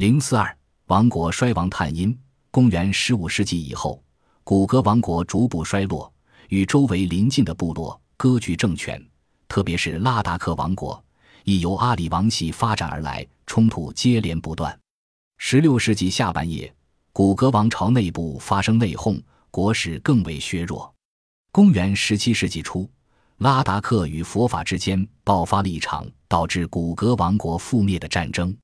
零四二王国衰亡探因。公元十五世纪以后，古格王国逐步衰落，与周围邻近的部落割据政权，特别是拉达克王国，亦由阿里王系发展而来，冲突接连不断。十六世纪下半叶，古格王朝内部发生内讧，国势更为削弱。公元十七世纪初，拉达克与佛法之间爆发了一场导致古格王国覆灭的战争。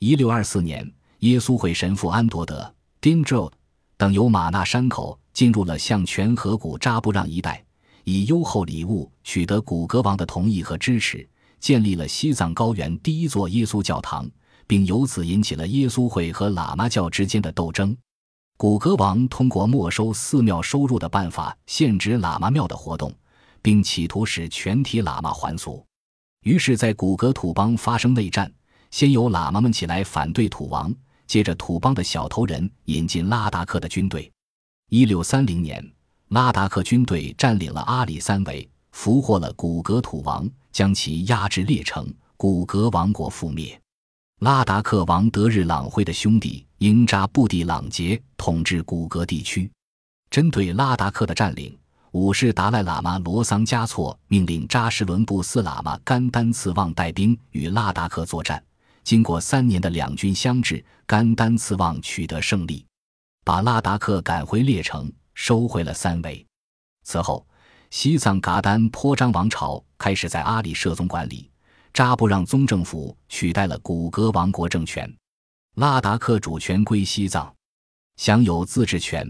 一六二四年，耶稣会神父安多德 d i n j o 等由马纳山口进入了向泉河谷扎布让一带，以优厚礼物取得古格王的同意和支持，建立了西藏高原第一座耶稣教堂。并由此引起了耶稣会和喇嘛教之间的斗争。古格王通过没收寺庙收入的办法限制喇嘛庙的活动，并企图使全体喇嘛还俗。于是，在古格土邦发生内战，先由喇嘛们起来反对土王，接着土邦的小头人引进拉达克的军队。一六三零年，拉达克军队占领了阿里三围，俘获了古格土王，将其押至列城，古格王国覆灭。拉达克王德日朗辉的兄弟英扎布蒂朗杰统治古格地区。针对拉达克的占领，五世达赖喇嘛罗桑嘉措命令扎什伦布斯喇嘛甘丹次旺带兵与拉达克作战。经过三年的两军相峙，甘丹次旺取得胜利，把拉达克赶回列城，收回了三围。此后，西藏噶丹颇章王朝开始在阿里设宗管理。扎布让宗政府取代了古格王国政权，拉达克主权归西藏，享有自治权，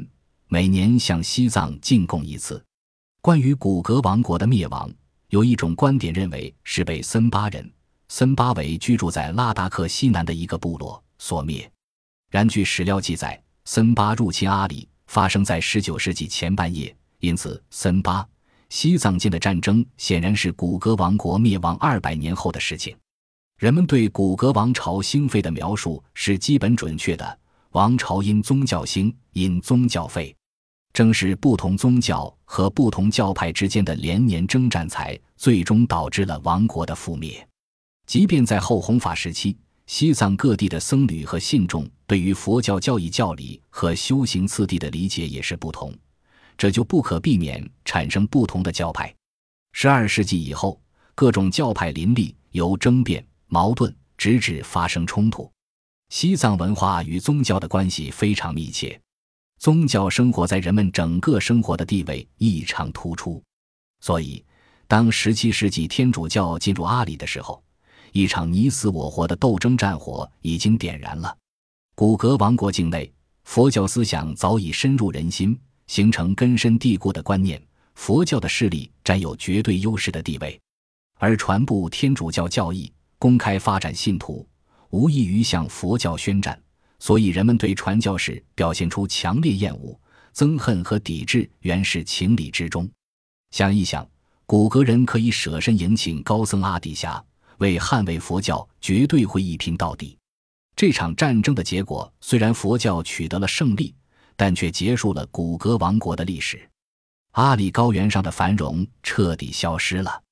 每年向西藏进贡一次。关于古格王国的灭亡，有一种观点认为是被森巴人（森巴为居住在拉达克西南的一个部落）所灭。然据史料记载，森巴入侵阿里发生在19世纪前半叶，因此森巴。西藏间的战争显然是古格王国灭亡二百年后的事情。人们对古格王朝兴废的描述是基本准确的：王朝因宗教兴，因宗教废。正是不同宗教和不同教派之间的连年征战，才最终导致了王国的覆灭。即便在后弘法时期，西藏各地的僧侣和信众对于佛教教义教理和修行次第的理解也是不同。这就不可避免产生不同的教派。十二世纪以后，各种教派林立，由争辩、矛盾，直至发生冲突。西藏文化与宗教的关系非常密切，宗教生活在人们整个生活的地位异常突出。所以，当十七世纪天主教进入阿里的时候，一场你死我活的斗争战火已经点燃了。古格王国境内，佛教思想早已深入人心。形成根深蒂固的观念，佛教的势力占有绝对优势的地位，而传播天主教教义、公开发展信徒，无异于向佛教宣战。所以，人们对传教士表现出强烈厌恶、憎恨和抵制，原是情理之中。想一想，古格人可以舍身迎请高僧阿底峡，为捍卫佛教，绝对会一拼到底。这场战争的结果，虽然佛教取得了胜利。但却结束了古格王国的历史，阿里高原上的繁荣彻底消失了。